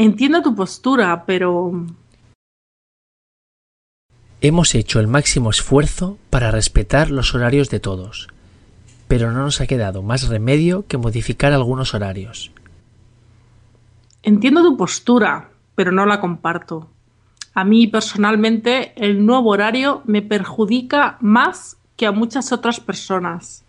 Entiendo tu postura, pero... Hemos hecho el máximo esfuerzo para respetar los horarios de todos, pero no nos ha quedado más remedio que modificar algunos horarios. Entiendo tu postura, pero no la comparto. A mí personalmente el nuevo horario me perjudica más que a muchas otras personas.